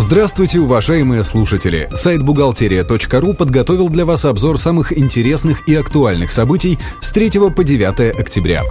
Здравствуйте, уважаемые слушатели! Сайт бухгалтерия.ру подготовил для вас обзор самых интересных и актуальных событий с 3 по 9 октября.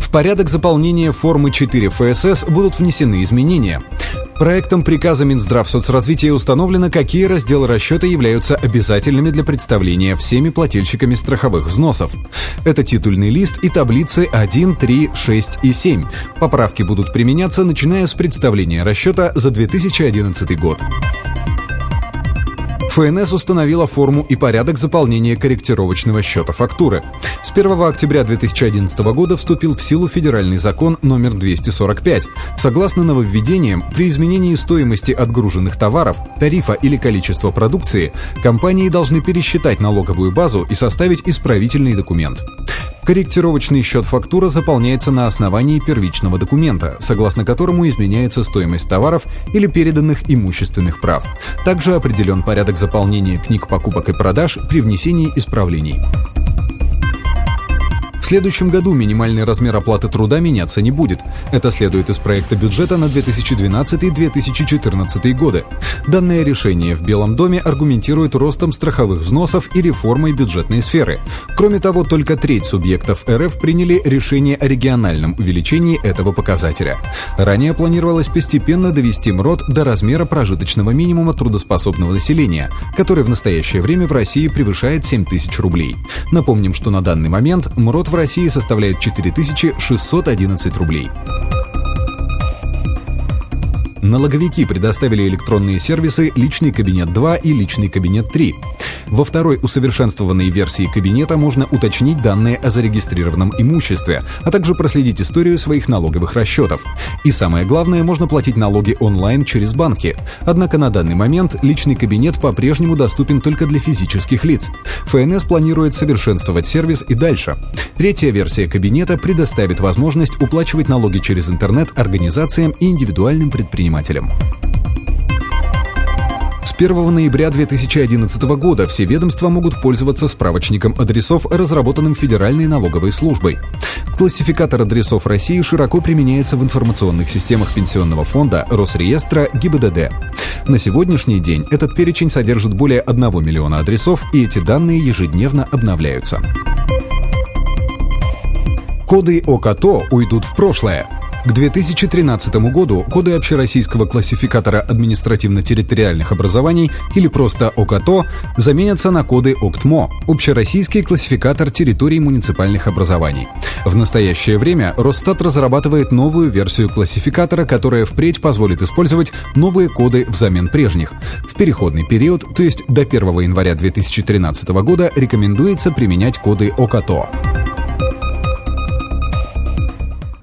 В порядок заполнения формы 4 ФСС будут внесены изменения. Проектом приказа Минздрав соцразвития установлено, какие разделы расчета являются обязательными для представления всеми плательщиками страховых взносов. Это титульный лист и таблицы 1, 3, 6 и 7. Поправки будут применяться, начиная с представления расчета за 2011 год. ФНС установила форму и порядок заполнения корректировочного счета фактуры. С 1 октября 2011 года вступил в силу федеральный закон номер 245. Согласно нововведениям, при изменении стоимости отгруженных товаров, тарифа или количества продукции, компании должны пересчитать налоговую базу и составить исправительный документ. Корректировочный счет фактура заполняется на основании первичного документа, согласно которому изменяется стоимость товаров или переданных имущественных прав. Также определен порядок заполнения книг покупок и продаж при внесении исправлений. В следующем году минимальный размер оплаты труда меняться не будет. Это следует из проекта бюджета на 2012-2014 годы. Данное решение в Белом доме аргументирует ростом страховых взносов и реформой бюджетной сферы. Кроме того, только треть субъектов РФ приняли решение о региональном увеличении этого показателя. Ранее планировалось постепенно довести МРОД до размера прожиточного минимума трудоспособного населения, который в настоящее время в России превышает 7 тысяч рублей. Напомним, что на данный момент МРОД в России составляет 4611 рублей. Налоговики предоставили электронные сервисы «Личный кабинет 2» и «Личный кабинет 3». Во второй усовершенствованной версии кабинета можно уточнить данные о зарегистрированном имуществе, а также проследить историю своих налоговых расчетов. И самое главное, можно платить налоги онлайн через банки. Однако на данный момент личный кабинет по-прежнему доступен только для физических лиц. ФНС планирует совершенствовать сервис и дальше. Третья версия кабинета предоставит возможность уплачивать налоги через интернет организациям и индивидуальным предпринимателям. С 1 ноября 2011 года все ведомства могут пользоваться справочником адресов, разработанным Федеральной налоговой службой. Классификатор адресов России широко применяется в информационных системах Пенсионного фонда, Росреестра, ГИБДД. На сегодняшний день этот перечень содержит более 1 миллиона адресов, и эти данные ежедневно обновляются. Коды ОКАТО уйдут в прошлое. К 2013 году коды общероссийского классификатора административно-территориальных образований или просто ОКАТО заменятся на коды ОКТМО – общероссийский классификатор территорий муниципальных образований. В настоящее время Росстат разрабатывает новую версию классификатора, которая впредь позволит использовать новые коды взамен прежних. В переходный период, то есть до 1 января 2013 года, рекомендуется применять коды ОКАТО.